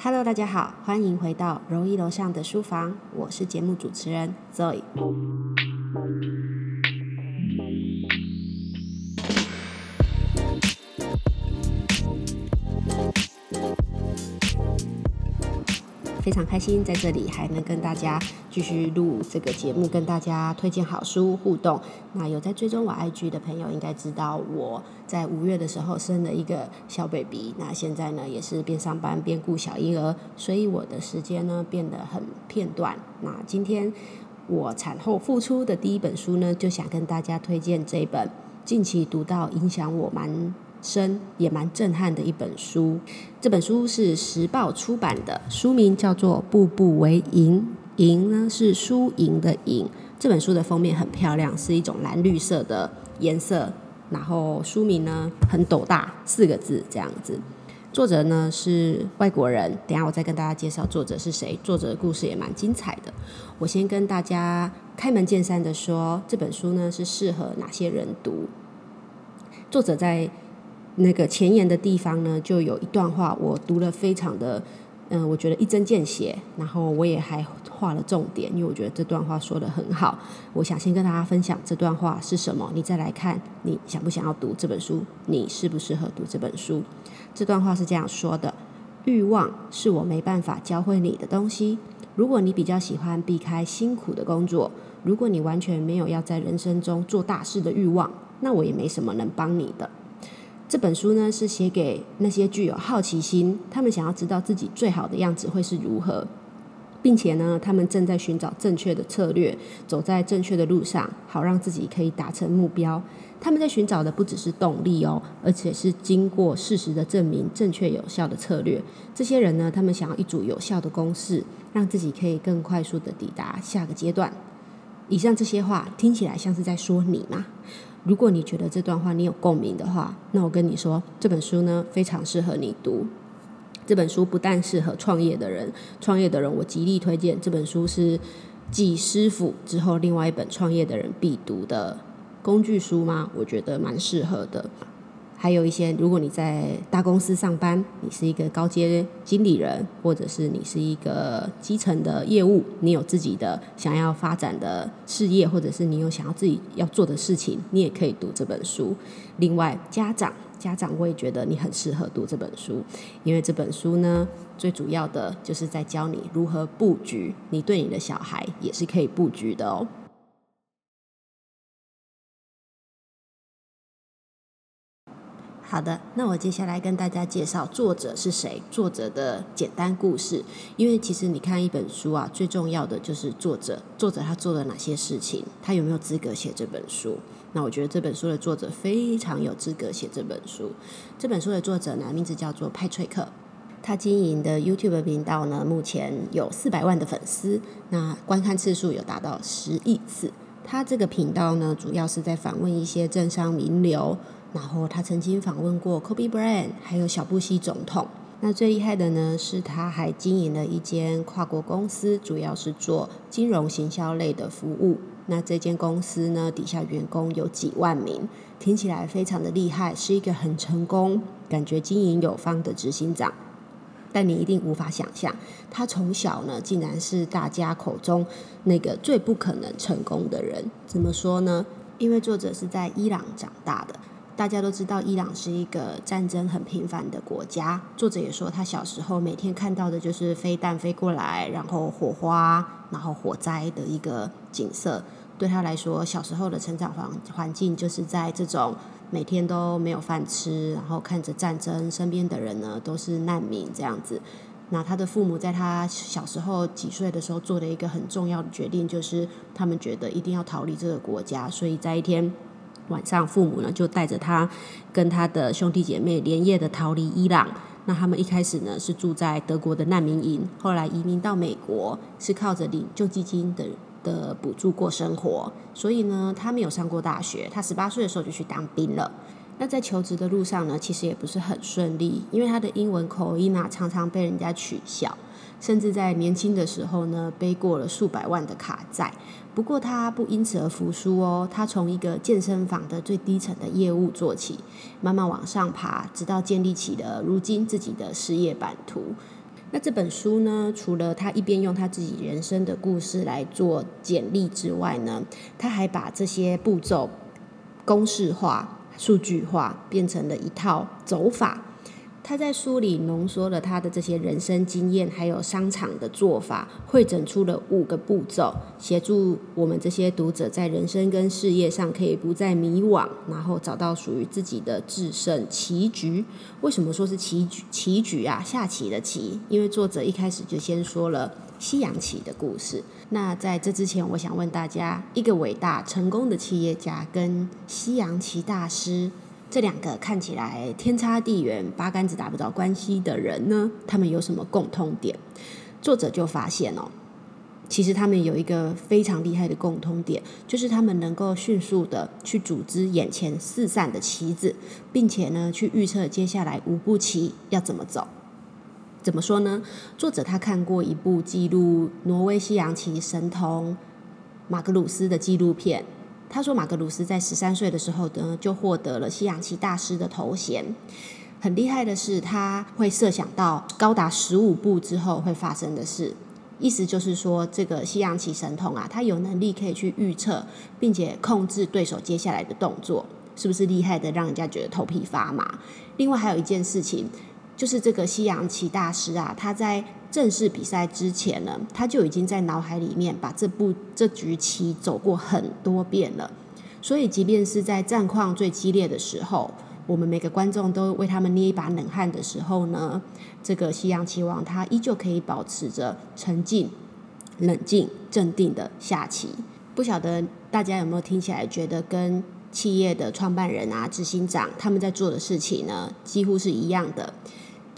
Hello，大家好，欢迎回到容一楼上的书房，我是节目主持人 Zoe。非常开心在这里还能跟大家继续录这个节目，跟大家推荐好书互动。那有在追踪我 IG 的朋友应该知道，我在五月的时候生了一个小 baby，那现在呢也是边上班边顾小婴儿，所以我的时间呢变得很片段。那今天我产后复出的第一本书呢，就想跟大家推荐这本近期读到影响我蛮。深也蛮震撼的一本书，这本书是时报出版的，书名叫做《步步为营》，营呢是输赢的赢。这本书的封面很漂亮，是一种蓝绿色的颜色，然后书名呢很斗大，四个字这样子。作者呢是外国人，等下我再跟大家介绍作者是谁。作者的故事也蛮精彩的。我先跟大家开门见山的说，这本书呢是适合哪些人读？作者在那个前言的地方呢，就有一段话，我读了非常的，嗯，我觉得一针见血，然后我也还画了重点，因为我觉得这段话说的很好。我想先跟大家分享这段话是什么，你再来看你想不想要读这本书，你适不适合读这本书。这段话是这样说的：欲望是我没办法教会你的东西。如果你比较喜欢避开辛苦的工作，如果你完全没有要在人生中做大事的欲望，那我也没什么能帮你的。这本书呢，是写给那些具有好奇心，他们想要知道自己最好的样子会是如何，并且呢，他们正在寻找正确的策略，走在正确的路上，好让自己可以达成目标。他们在寻找的不只是动力哦，而且是经过事实的证明，正确有效的策略。这些人呢，他们想要一组有效的公式，让自己可以更快速的抵达下个阶段。以上这些话听起来像是在说你吗？如果你觉得这段话你有共鸣的话，那我跟你说，这本书呢非常适合你读。这本书不但适合创业的人，创业的人我极力推荐这本书，是继师傅之后另外一本创业的人必读的工具书吗？我觉得蛮适合的。还有一些，如果你在大公司上班，你是一个高阶经理人，或者是你是一个基层的业务，你有自己的想要发展的事业，或者是你有想要自己要做的事情，你也可以读这本书。另外，家长，家长我也觉得你很适合读这本书，因为这本书呢，最主要的就是在教你如何布局，你对你的小孩也是可以布局的哦。好的，那我接下来跟大家介绍作者是谁，作者的简单故事。因为其实你看一本书啊，最重要的就是作者，作者他做了哪些事情，他有没有资格写这本书？那我觉得这本书的作者非常有资格写这本书。这本书的作者呢，名字叫做派翠克，他经营的 YouTube 频道呢，目前有四百万的粉丝，那观看次数有达到十亿次。他这个频道呢，主要是在访问一些政商名流。然后他曾经访问过 Kobe Bryant，还有小布希总统。那最厉害的呢，是他还经营了一间跨国公司，主要是做金融行销类的服务。那这间公司呢，底下员工有几万名，听起来非常的厉害，是一个很成功、感觉经营有方的执行长。但你一定无法想象，他从小呢，竟然是大家口中那个最不可能成功的人。怎么说呢？因为作者是在伊朗长大的。大家都知道，伊朗是一个战争很频繁的国家。作者也说，他小时候每天看到的就是飞弹飞过来，然后火花，然后火灾的一个景色。对他来说，小时候的成长环环境就是在这种每天都没有饭吃，然后看着战争，身边的人呢都是难民这样子。那他的父母在他小时候几岁的时候做了一个很重要的决定，就是他们觉得一定要逃离这个国家，所以在一天。晚上，父母呢就带着他跟他的兄弟姐妹连夜的逃离伊朗。那他们一开始呢是住在德国的难民营，后来移民到美国，是靠着领救济金的的补助过生活。所以呢，他没有上过大学。他十八岁的时候就去当兵了。那在求职的路上呢，其实也不是很顺利，因为他的英文口音啊，常常被人家取笑。甚至在年轻的时候呢，背过了数百万的卡债。不过他不因此而服输哦，他从一个健身房的最低层的业务做起，慢慢往上爬，直到建立起了如今自己的事业版图。那这本书呢，除了他一边用他自己人生的故事来做简历之外呢，他还把这些步骤公式化、数据化，变成了一套走法。他在书里浓缩了他的这些人生经验，还有商场的做法，汇整出了五个步骤，协助我们这些读者在人生跟事业上可以不再迷惘，然后找到属于自己的制胜棋局。为什么说是棋局？棋局啊，下棋的棋，因为作者一开始就先说了西洋棋的故事。那在这之前，我想问大家，一个伟大成功的企业家跟西洋棋大师。这两个看起来天差地远、八竿子打不着关系的人呢，他们有什么共通点？作者就发现哦，其实他们有一个非常厉害的共通点，就是他们能够迅速的去组织眼前四散的棋子，并且呢，去预测接下来五步棋要怎么走。怎么说呢？作者他看过一部记录挪威西洋棋神童马格鲁斯的纪录片。他说，马格鲁斯在十三岁的时候呢，就获得了西洋棋大师的头衔。很厉害的是，他会设想到高达十五步之后会发生的事。意思就是说，这个西洋棋神童啊，他有能力可以去预测，并且控制对手接下来的动作，是不是厉害的让人家觉得头皮发麻？另外还有一件事情。就是这个西洋棋大师啊，他在正式比赛之前呢，他就已经在脑海里面把这部这局棋走过很多遍了。所以，即便是在战况最激烈的时候，我们每个观众都为他们捏一把冷汗的时候呢，这个西洋棋王他依旧可以保持着沉静、冷静、镇定的下棋。不晓得大家有没有听起来觉得跟企业的创办人啊、执行长他们在做的事情呢，几乎是一样的。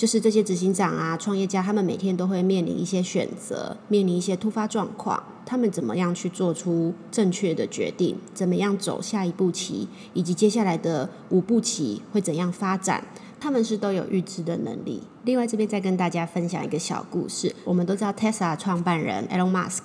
就是这些执行长啊、创业家，他们每天都会面临一些选择，面临一些突发状况，他们怎么样去做出正确的决定？怎么样走下一步棋，以及接下来的五步棋会怎样发展？他们是都有预知的能力。另外，这边再跟大家分享一个小故事。我们都知道 Tesla 创办人 Elon Musk，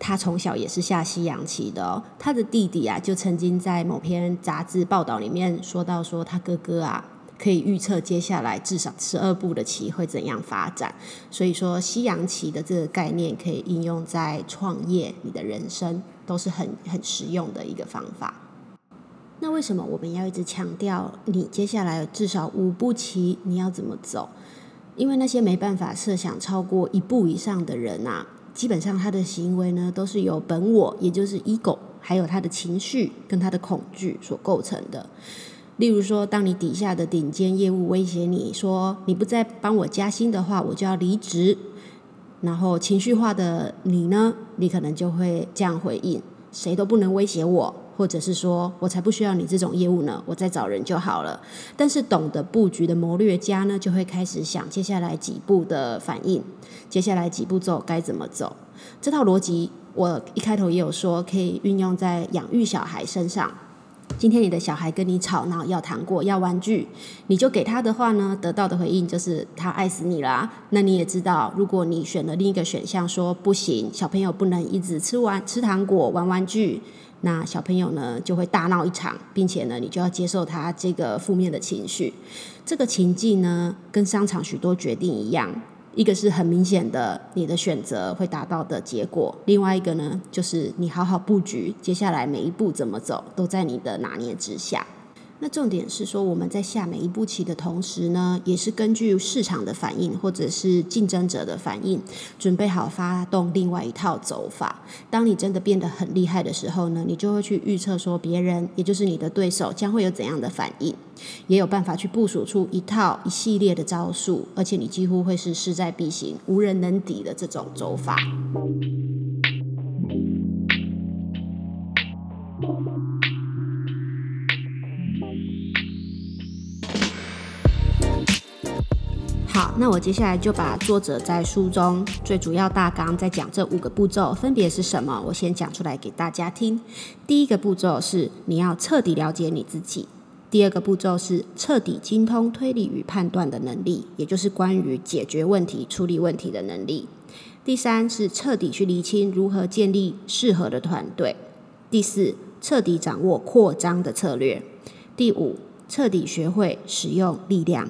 他从小也是下西洋棋的哦。他的弟弟啊，就曾经在某篇杂志报道里面说到，说他哥哥啊。可以预测接下来至少十二步的棋会怎样发展，所以说西洋棋的这个概念可以应用在创业、你的人生都是很很实用的一个方法。那为什么我们要一直强调你接下来至少五步棋你要怎么走？因为那些没办法设想超过一步以上的人啊，基本上他的行为呢都是由本我，也就是 ego，还有他的情绪跟他的恐惧所构成的。例如说，当你底下的顶尖业务威胁你说你不再帮我加薪的话，我就要离职。然后情绪化的你呢，你可能就会这样回应：谁都不能威胁我，或者是说我才不需要你这种业务呢，我再找人就好了。但是懂得布局的谋略家呢，就会开始想接下来几步的反应，接下来几步走该怎么走。这套逻辑我一开头也有说，可以运用在养育小孩身上。今天你的小孩跟你吵闹要糖果要玩具，你就给他的话呢，得到的回应就是他爱死你啦。那你也知道，如果你选了另一个选项，说不行，小朋友不能一直吃完吃糖果玩玩具，那小朋友呢就会大闹一场，并且呢你就要接受他这个负面的情绪。这个情境呢，跟商场许多决定一样。一个是很明显的，你的选择会达到的结果；另外一个呢，就是你好好布局，接下来每一步怎么走，都在你的拿捏之下。那重点是说，我们在下每一步棋的同时呢，也是根据市场的反应或者是竞争者的反应，准备好发动另外一套走法。当你真的变得很厉害的时候呢，你就会去预测说，别人也就是你的对手将会有怎样的反应，也有办法去部署出一套一系列的招数，而且你几乎会是势在必行、无人能敌的这种走法。好，那我接下来就把作者在书中最主要大纲在讲这五个步骤分别是什么，我先讲出来给大家听。第一个步骤是你要彻底了解你自己；第二个步骤是彻底精通推理与判断的能力，也就是关于解决问题、处理问题的能力；第三是彻底去厘清如何建立适合的团队；第四，彻底掌握扩张的策略；第五，彻底学会使用力量。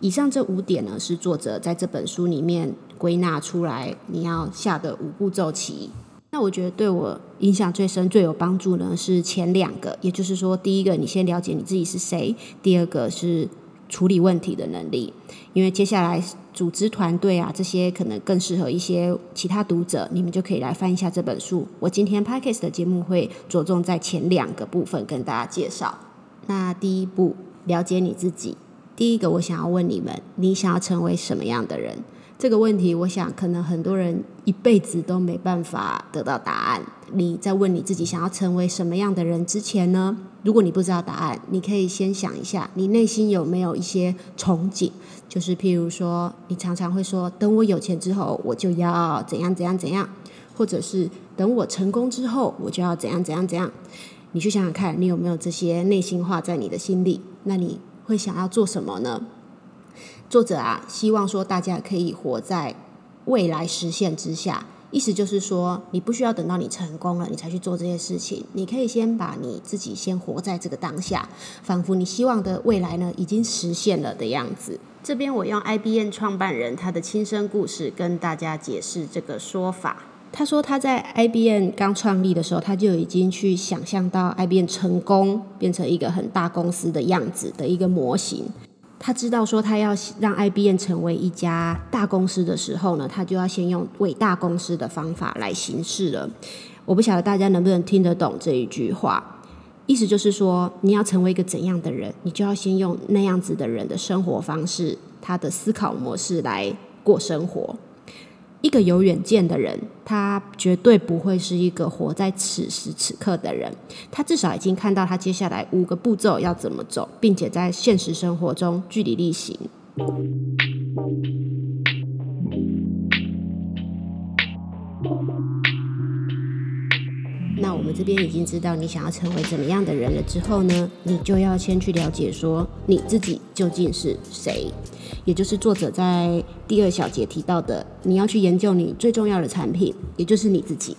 以上这五点呢，是作者在这本书里面归纳出来你要下的五步骤棋。那我觉得对我影响最深、最有帮助呢，是前两个，也就是说，第一个你先了解你自己是谁，第二个是处理问题的能力。因为接下来组织团队啊，这些可能更适合一些其他读者，你们就可以来翻一下这本书。我今天 podcast 的节目会着重在前两个部分跟大家介绍。那第一步，了解你自己。第一个，我想要问你们，你想要成为什么样的人？这个问题，我想可能很多人一辈子都没办法得到答案。你在问你自己想要成为什么样的人之前呢？如果你不知道答案，你可以先想一下，你内心有没有一些憧憬？就是譬如说，你常常会说，等我有钱之后，我就要怎样怎样怎样，或者是等我成功之后，我就要怎样怎样怎样。你去想想看，你有没有这些内心话在你的心里？那你会想要做什么呢？作者啊，希望说大家可以活在未来实现之下，意思就是说，你不需要等到你成功了，你才去做这些事情。你可以先把你自己先活在这个当下，仿佛你希望的未来呢已经实现了的样子。这边我用 IBM 创办人他的亲身故事跟大家解释这个说法。他说他在 IBM 刚创立的时候，他就已经去想象到 IBM 成功变成一个很大公司的样子的一个模型。他知道说，他要让 IBM 成为一家大公司的时候呢，他就要先用伟大公司的方法来行事了。我不晓得大家能不能听得懂这一句话，意思就是说，你要成为一个怎样的人，你就要先用那样子的人的生活方式、他的思考模式来过生活。一个有远见的人，他绝对不会是一个活在此时此刻的人。他至少已经看到他接下来五个步骤要怎么走，并且在现实生活中据理力行。那我们这边已经知道你想要成为怎么样的人了之后呢，你就要先去了解说你自己究竟是谁。也就是作者在第二小节提到的，你要去研究你最重要的产品，也就是你自己。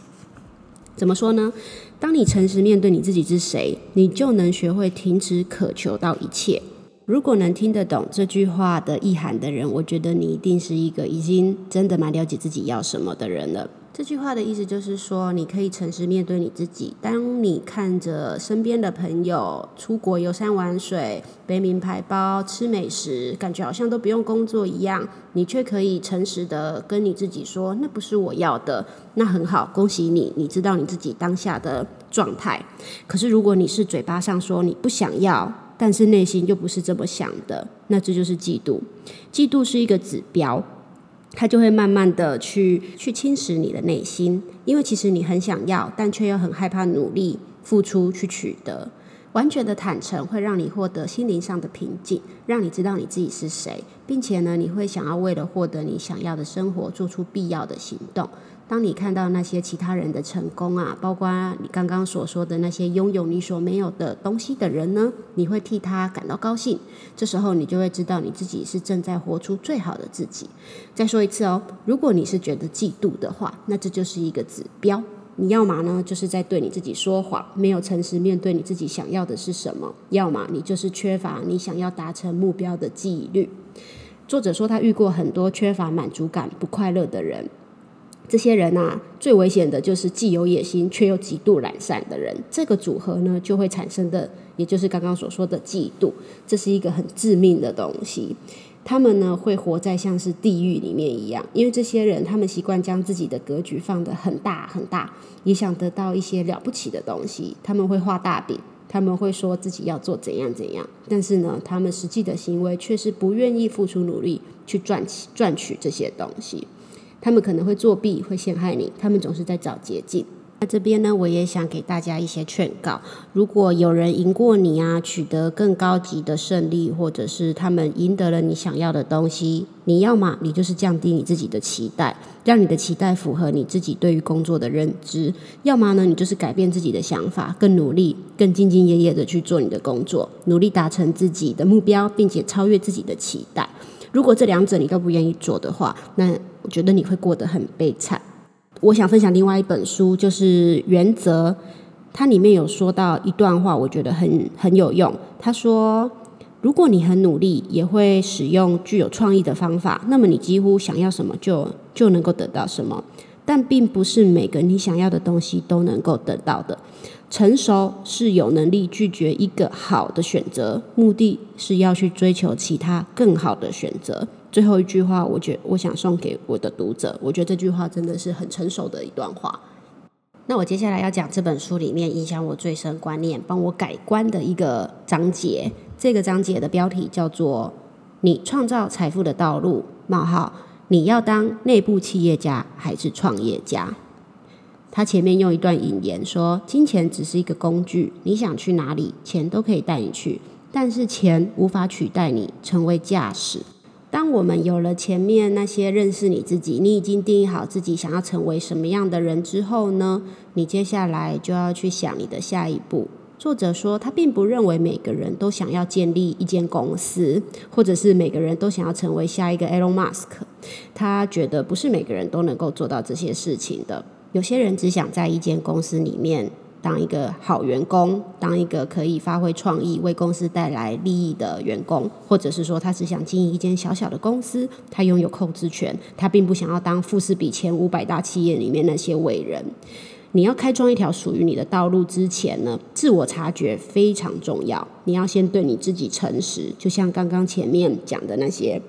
怎么说呢？当你诚实面对你自己是谁，你就能学会停止渴求到一切。如果能听得懂这句话的意涵的人，我觉得你一定是一个已经真的蛮了解自己要什么的人了。这句话的意思就是说，你可以诚实面对你自己。当你看着身边的朋友出国游山玩水、背名牌包、吃美食，感觉好像都不用工作一样，你却可以诚实的跟你自己说：“那不是我要的。”那很好，恭喜你，你知道你自己当下的状态。可是如果你是嘴巴上说你不想要，但是内心又不是这么想的，那这就是嫉妒。嫉妒是一个指标。它就会慢慢的去去侵蚀你的内心，因为其实你很想要，但却又很害怕努力付出去取得。完全的坦诚会让你获得心灵上的平静，让你知道你自己是谁，并且呢，你会想要为了获得你想要的生活，做出必要的行动。当你看到那些其他人的成功啊，包括你刚刚所说的那些拥有你所没有的东西的人呢，你会替他感到高兴。这时候你就会知道你自己是正在活出最好的自己。再说一次哦，如果你是觉得嫉妒的话，那这就是一个指标。你要么呢，就是在对你自己说谎，没有诚实面对你自己想要的是什么；要么你就是缺乏你想要达成目标的纪律。作者说他遇过很多缺乏满足感、不快乐的人。这些人啊，最危险的就是既有野心却又极度懒散的人。这个组合呢，就会产生的，也就是刚刚所说的嫉妒。这是一个很致命的东西。他们呢，会活在像是地狱里面一样，因为这些人他们习惯将自己的格局放得很大很大，也想得到一些了不起的东西。他们会画大饼，他们会说自己要做怎样怎样，但是呢，他们实际的行为却是不愿意付出努力去赚取赚取这些东西。他们可能会作弊，会陷害你。他们总是在找捷径。那这边呢，我也想给大家一些劝告：如果有人赢过你啊，取得更高级的胜利，或者是他们赢得了你想要的东西，你要么你就是降低你自己的期待，让你的期待符合你自己对于工作的认知；要么呢，你就是改变自己的想法，更努力、更兢兢业业的去做你的工作，努力达成自己的目标，并且超越自己的期待。如果这两者你都不愿意做的话，那我觉得你会过得很悲惨。我想分享另外一本书，就是《原则》，它里面有说到一段话，我觉得很很有用。他说：“如果你很努力，也会使用具有创意的方法，那么你几乎想要什么就就能够得到什么。但并不是每个你想要的东西都能够得到的。成熟是有能力拒绝一个好的选择，目的是要去追求其他更好的选择。最后一句话，我觉我想送给我的读者，我觉得这句话真的是很成熟的一段话。那我接下来要讲这本书里面影响我最深观念、帮我改观的一个章节。这个章节的标题叫做“你创造财富的道路：冒号你要当内部企业家还是创业家？”他前面用一段引言说：“金钱只是一个工具，你想去哪里，钱都可以带你去，但是钱无法取代你成为驾驶。”当我们有了前面那些认识你自己，你已经定义好自己想要成为什么样的人之后呢？你接下来就要去想你的下一步。作者说，他并不认为每个人都想要建立一间公司，或者是每个人都想要成为下一个 Elon Musk。他觉得不是每个人都能够做到这些事情的。有些人只想在一间公司里面。当一个好员工，当一个可以发挥创意、为公司带来利益的员工，或者是说他只想经营一间小小的公司，他拥有控制权，他并不想要当富士比前五百大企业里面那些伟人。你要开创一条属于你的道路之前呢，自我察觉非常重要。你要先对你自己诚实，就像刚刚前面讲的那些。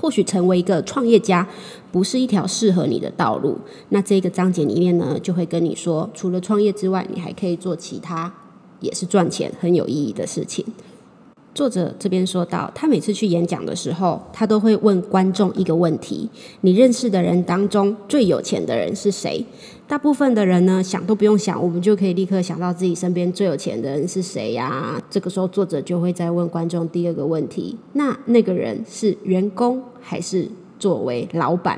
或许成为一个创业家不是一条适合你的道路。那这个章节里面呢，就会跟你说，除了创业之外，你还可以做其他也是赚钱很有意义的事情。作者这边说到，他每次去演讲的时候，他都会问观众一个问题：你认识的人当中最有钱的人是谁？大部分的人呢，想都不用想，我们就可以立刻想到自己身边最有钱的人是谁呀？这个时候，作者就会再问观众第二个问题：那那个人是员工还是作为老板？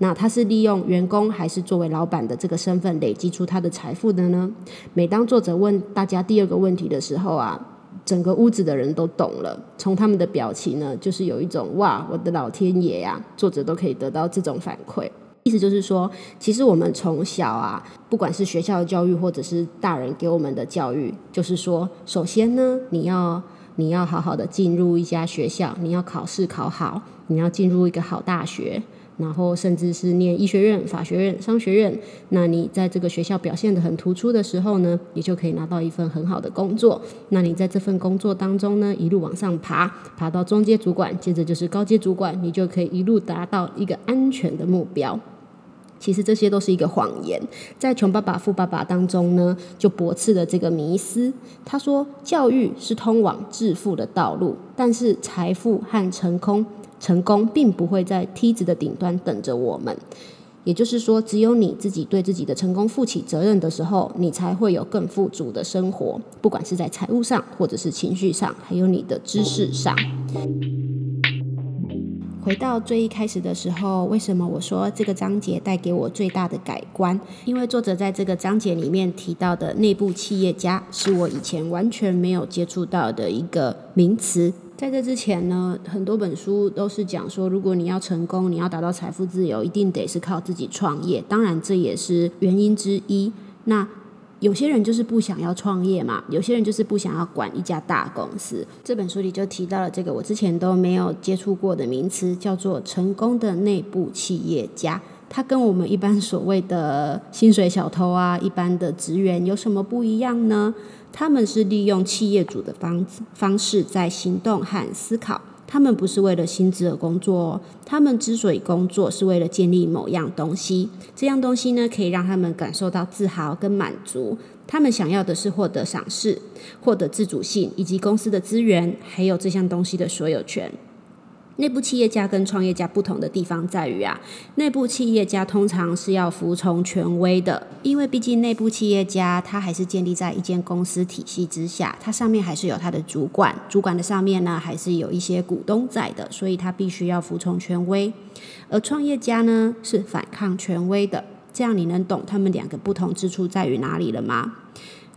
那他是利用员工还是作为老板的这个身份累积出他的财富的呢？每当作者问大家第二个问题的时候啊。整个屋子的人都懂了，从他们的表情呢，就是有一种哇，我的老天爷呀！作者都可以得到这种反馈，意思就是说，其实我们从小啊，不管是学校的教育，或者是大人给我们的教育，就是说，首先呢，你要你要好好的进入一家学校，你要考试考好，你要进入一个好大学。然后甚至是念医学院、法学院、商学院，那你在这个学校表现的很突出的时候呢，你就可以拿到一份很好的工作。那你在这份工作当中呢，一路往上爬，爬到中阶主管，接着就是高阶主管，你就可以一路达到一个安全的目标。其实这些都是一个谎言，在《穷爸爸富爸爸》当中呢，就驳斥了这个迷思。他说，教育是通往致富的道路，但是财富和成功。成功并不会在梯子的顶端等着我们，也就是说，只有你自己对自己的成功负起责任的时候，你才会有更富足的生活，不管是在财务上，或者是情绪上，还有你的知识上。回到最一开始的时候，为什么我说这个章节带给我最大的改观？因为作者在这个章节里面提到的内部企业家，是我以前完全没有接触到的一个名词。在这之前呢，很多本书都是讲说，如果你要成功，你要达到财富自由，一定得是靠自己创业。当然，这也是原因之一。那有些人就是不想要创业嘛，有些人就是不想要管一家大公司。这本书里就提到了这个我之前都没有接触过的名词，叫做成功的内部企业家。他跟我们一般所谓的薪水小偷啊，一般的职员有什么不一样呢？他们是利用企业主的方方式在行动和思考，他们不是为了薪资而工作，他们之所以工作是为了建立某样东西，这样东西呢可以让他们感受到自豪跟满足，他们想要的是获得赏识、获得自主性以及公司的资源，还有这项东西的所有权。内部企业家跟创业家不同的地方在于啊，内部企业家通常是要服从权威的，因为毕竟内部企业家他还是建立在一间公司体系之下，他上面还是有他的主管，主管的上面呢还是有一些股东在的，所以他必须要服从权威。而创业家呢是反抗权威的，这样你能懂他们两个不同之处在于哪里了吗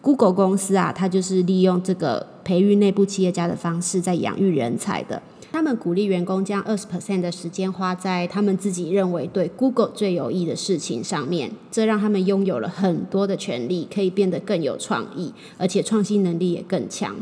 ？Google 公司啊，它就是利用这个培育内部企业家的方式在养育人才的。他们鼓励员工将二十 percent 的时间花在他们自己认为对 Google 最有益的事情上面，这让他们拥有了很多的权利，可以变得更有创意，而且创新能力也更强。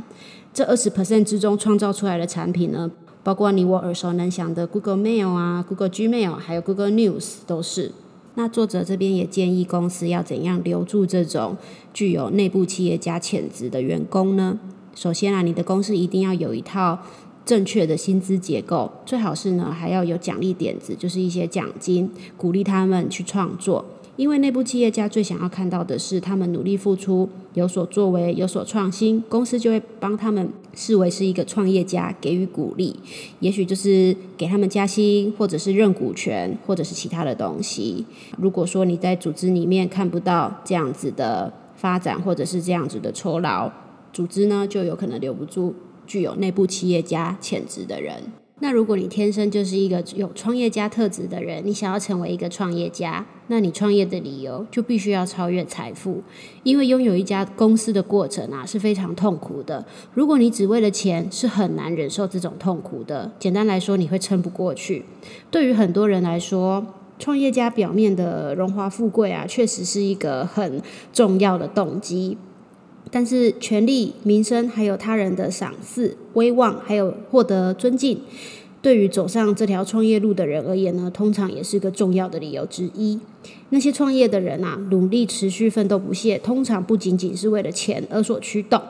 这二十 percent 之中创造出来的产品呢，包括你我耳熟能详的 Google Mail 啊、Google Gmail，还有 Google News 都是。那作者这边也建议公司要怎样留住这种具有内部企业家潜质的员工呢？首先啊，你的公司一定要有一套正确的薪资结构，最好是呢还要有奖励点子，就是一些奖金，鼓励他们去创作。因为内部企业家最想要看到的是他们努力付出、有所作为、有所创新，公司就会帮他们视为是一个创业家，给予鼓励。也许就是给他们加薪，或者是认股权，或者是其他的东西。如果说你在组织里面看不到这样子的发展，或者是这样子的酬劳，组织呢就有可能留不住具有内部企业家潜质的人。那如果你天生就是一个有创业家特质的人，你想要成为一个创业家，那你创业的理由就必须要超越财富，因为拥有一家公司的过程啊是非常痛苦的。如果你只为了钱，是很难忍受这种痛苦的。简单来说，你会撑不过去。对于很多人来说，创业家表面的荣华富贵啊，确实是一个很重要的动机。但是，权力、名声，还有他人的赏赐、威望，还有获得尊敬，对于走上这条创业路的人而言呢，通常也是个重要的理由之一。那些创业的人啊，努力持续奋斗不懈，通常不仅仅是为了钱而所驱动，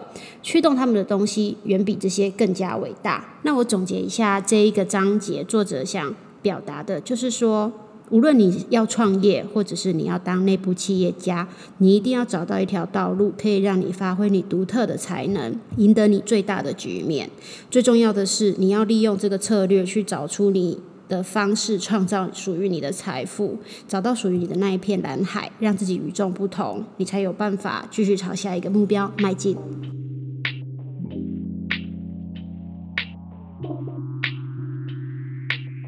驱动他们的东西远比这些更加伟大。那我总结一下这一个章节，作者想表达的就是说。无论你要创业，或者是你要当内部企业家，你一定要找到一条道路，可以让你发挥你独特的才能，赢得你最大的局面。最重要的是，你要利用这个策略去找出你的方式，创造属于你的财富，找到属于你的那一片蓝海，让自己与众不同，你才有办法继续朝下一个目标迈进。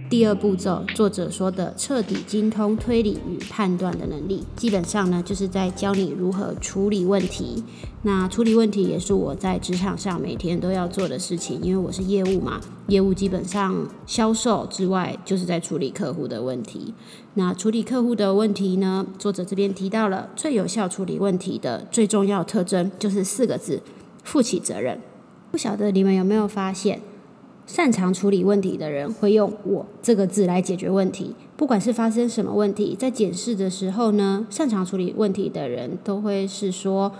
第二步骤，作者说的彻底精通推理与判断的能力，基本上呢，就是在教你如何处理问题。那处理问题也是我在职场上每天都要做的事情，因为我是业务嘛，业务基本上销售之外，就是在处理客户的问题。那处理客户的问题呢，作者这边提到了最有效处理问题的最重要特征，就是四个字：负起责任。不晓得你们有没有发现？擅长处理问题的人会用“我”这个字来解决问题，不管是发生什么问题，在检视的时候呢，擅长处理问题的人都会是说。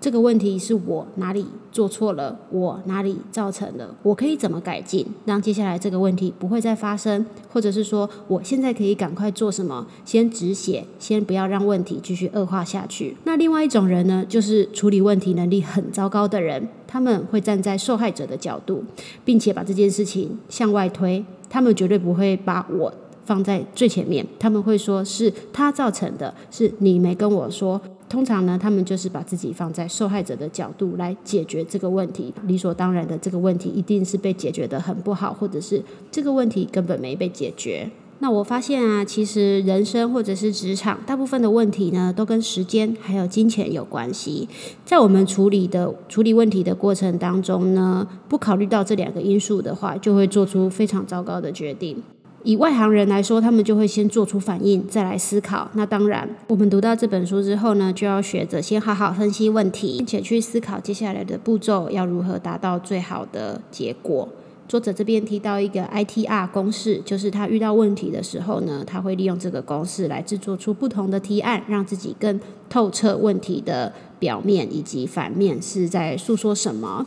这个问题是我哪里做错了？我哪里造成了？我可以怎么改进，让接下来这个问题不会再发生？或者是说，我现在可以赶快做什么？先止血，先不要让问题继续恶化下去。那另外一种人呢，就是处理问题能力很糟糕的人，他们会站在受害者的角度，并且把这件事情向外推，他们绝对不会把我。放在最前面，他们会说是他造成的，是你没跟我说。通常呢，他们就是把自己放在受害者的角度来解决这个问题，理所当然的这个问题一定是被解决的很不好，或者是这个问题根本没被解决。那我发现啊，其实人生或者是职场，大部分的问题呢，都跟时间还有金钱有关系。在我们处理的处理问题的过程当中呢，不考虑到这两个因素的话，就会做出非常糟糕的决定。以外行人来说，他们就会先做出反应，再来思考。那当然，我们读到这本书之后呢，就要学着先好好分析问题，并且去思考接下来的步骤要如何达到最好的结果。作者这边提到一个 ITR 公式，就是他遇到问题的时候呢，他会利用这个公式来制作出不同的提案，让自己更透彻问题的表面以及反面是在诉说什么。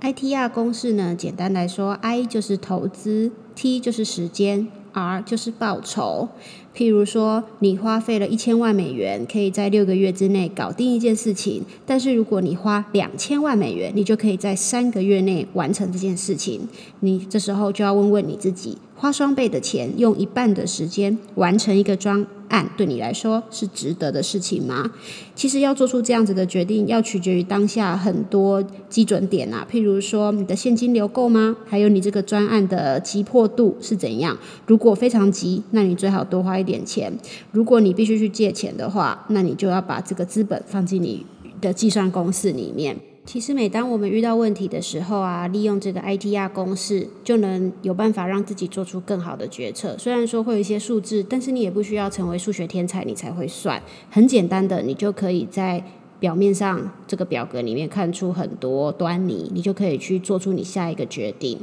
ITR 公式呢，简单来说，I 就是投资。T 就是时间，R 就是报酬。譬如说，你花费了一千万美元，可以在六个月之内搞定一件事情；但是如果你花两千万美元，你就可以在三个月内完成这件事情。你这时候就要问问你自己：花双倍的钱，用一半的时间完成一个专案，对你来说是值得的事情吗？其实要做出这样子的决定，要取决于当下很多基准点啊。譬如说，你的现金流够吗？还有你这个专案的急迫度是怎样？如果非常急，那你最好多花一。点钱，如果你必须去借钱的话，那你就要把这个资本放进你的计算公式里面。其实，每当我们遇到问题的时候啊，利用这个 ITR 公式，就能有办法让自己做出更好的决策。虽然说会有一些数字，但是你也不需要成为数学天才，你才会算。很简单的，你就可以在表面上这个表格里面看出很多端倪，你就可以去做出你下一个决定。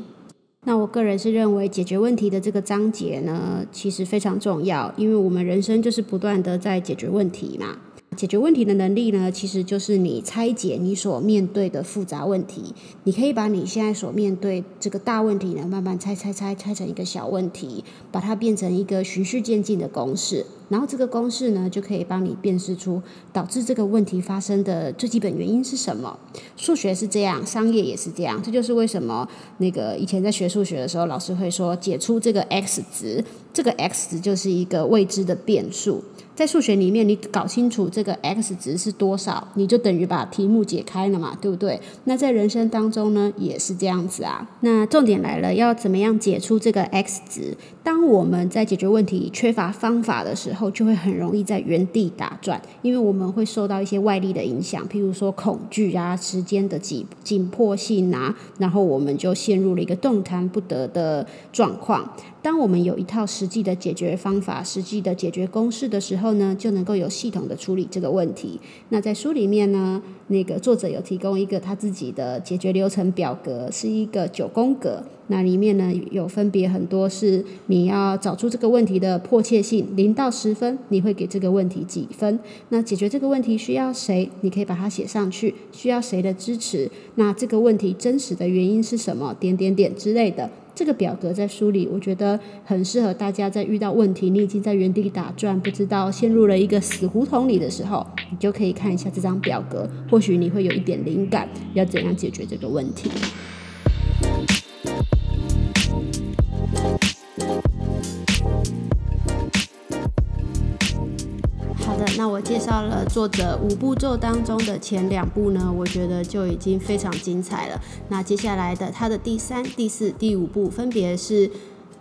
那我个人是认为解决问题的这个章节呢，其实非常重要，因为我们人生就是不断的在解决问题嘛。解决问题的能力呢，其实就是你拆解你所面对的复杂问题。你可以把你现在所面对这个大问题呢，慢慢拆拆拆拆成一个小问题，把它变成一个循序渐进的公式。然后这个公式呢，就可以帮你辨识出导致这个问题发生的最基本原因是什么。数学是这样，商业也是这样。这就是为什么那个以前在学数学的时候，老师会说解出这个 x 值，这个 x 值就是一个未知的变数。在数学里面，你搞清楚这个 x 值是多少，你就等于把题目解开了嘛，对不对？那在人生当中呢，也是这样子啊。那重点来了，要怎么样解出这个 x 值？当我们在解决问题缺乏方法的时候，就会很容易在原地打转，因为我们会受到一些外力的影响，譬如说恐惧啊、时间的紧紧迫性啊，然后我们就陷入了一个动弹不得的状况。当我们有一套实际的解决方法、实际的解决公式的时候呢，就能够有系统的处理这个问题。那在书里面呢，那个作者有提供一个他自己的解决流程表格，是一个九宫格。那里面呢有分别很多，是你要找出这个问题的迫切性，零到十分，你会给这个问题几分？那解决这个问题需要谁？你可以把它写上去，需要谁的支持？那这个问题真实的原因是什么？点点点之类的。这个表格在书里，我觉得很适合大家在遇到问题，你已经在原地打转，不知道陷入了一个死胡同里的时候，你就可以看一下这张表格，或许你会有一点灵感，要怎样解决这个问题。那我介绍了作者五步骤当中的前两步呢，我觉得就已经非常精彩了。那接下来的他的第三、第四、第五步，分别是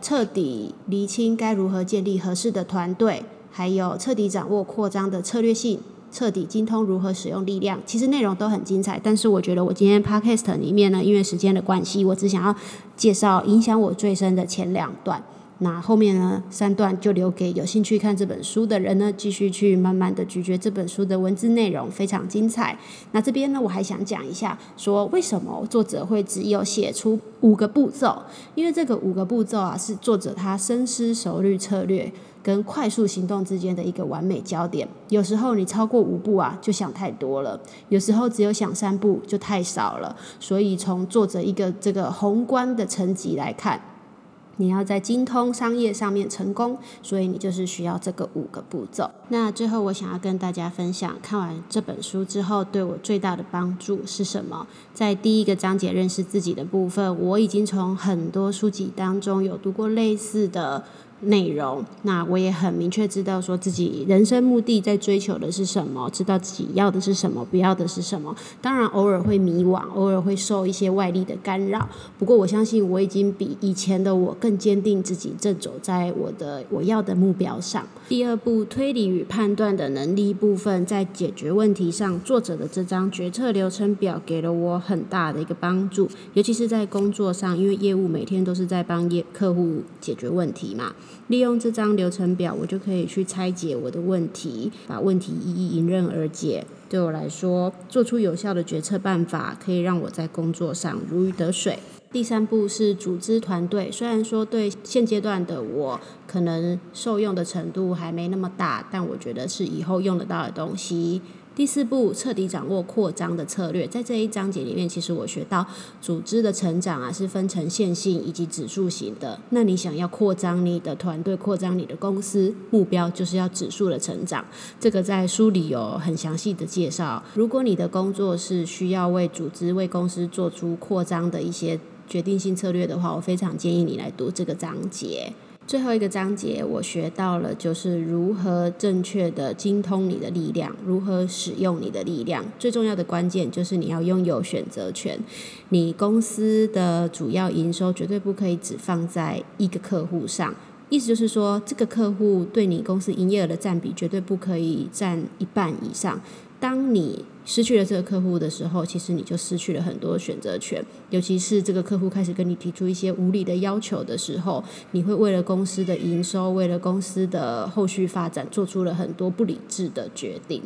彻底厘清该如何建立合适的团队，还有彻底掌握扩张的策略性，彻底精通如何使用力量。其实内容都很精彩，但是我觉得我今天 podcast 里面呢，因为时间的关系，我只想要介绍影响我最深的前两段。那后面呢？三段就留给有兴趣看这本书的人呢，继续去慢慢的咀嚼这本书的文字内容，非常精彩。那这边呢，我还想讲一下，说为什么作者会只有写出五个步骤？因为这个五个步骤啊，是作者他深思熟虑策略跟快速行动之间的一个完美焦点。有时候你超过五步啊，就想太多了；有时候只有想三步，就太少了。所以从作者一个这个宏观的层级来看。你要在精通商业上面成功，所以你就是需要这个五个步骤。那最后我想要跟大家分享，看完这本书之后对我最大的帮助是什么？在第一个章节认识自己的部分，我已经从很多书籍当中有读过类似的。内容，那我也很明确知道说自己人生目的在追求的是什么，知道自己要的是什么，不要的是什么。当然，偶尔会迷惘，偶尔会受一些外力的干扰。不过，我相信我已经比以前的我更坚定自己正走在我的我要的目标上。第二步，推理与判断的能力部分，在解决问题上，作者的这张决策流程表给了我很大的一个帮助，尤其是在工作上，因为业务每天都是在帮业客户解决问题嘛。利用这张流程表，我就可以去拆解我的问题，把问题一一迎刃而解。对我来说，做出有效的决策办法，可以让我在工作上如鱼得水。第三步是组织团队，虽然说对现阶段的我可能受用的程度还没那么大，但我觉得是以后用得到的东西。第四步，彻底掌握扩张的策略。在这一章节里面，其实我学到组织的成长啊是分成线性以及指数型的。那你想要扩张你的团队、扩张你的公司，目标就是要指数的成长。这个在书里有很详细的介绍。如果你的工作是需要为组织、为公司做出扩张的一些决定性策略的话，我非常建议你来读这个章节。最后一个章节，我学到了就是如何正确的精通你的力量，如何使用你的力量。最重要的关键就是你要拥有选择权。你公司的主要营收绝对不可以只放在一个客户上，意思就是说，这个客户对你公司营业额的占比绝对不可以占一半以上。当你失去了这个客户的时候，其实你就失去了很多选择权。尤其是这个客户开始跟你提出一些无理的要求的时候，你会为了公司的营收，为了公司的后续发展，做出了很多不理智的决定。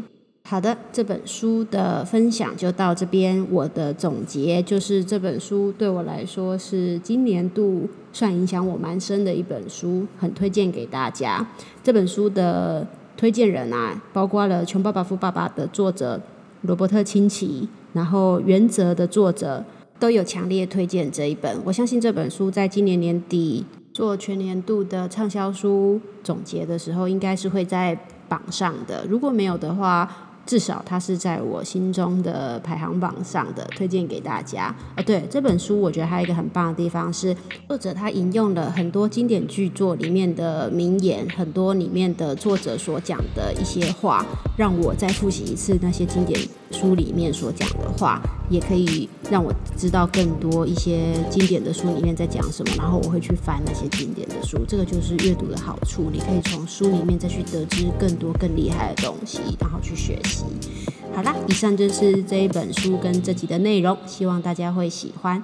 好的，这本书的分享就到这边。我的总结就是这本书对我来说是今年度算影响我蛮深的一本书，很推荐给大家。这本书的推荐人啊，包括了《穷爸爸富爸爸》的作者罗伯特清崎，然后《原则》的作者都有强烈推荐这一本。我相信这本书在今年年底做全年度的畅销书总结的时候，应该是会在榜上的。如果没有的话，至少它是在我心中的排行榜上的，推荐给大家。哦，对这本书，我觉得还有一个很棒的地方是，作者他引用了很多经典巨作里面的名言，很多里面的作者所讲的一些话，让我再复习一次那些经典书里面所讲的话，也可以让我知道更多一些经典的书里面在讲什么，然后我会去翻那些经典的书。这个就是阅读的好处，你可以从书里面再去得知更多更厉害的东西，然后去学习。好啦，以上就是这一本书跟这集的内容，希望大家会喜欢。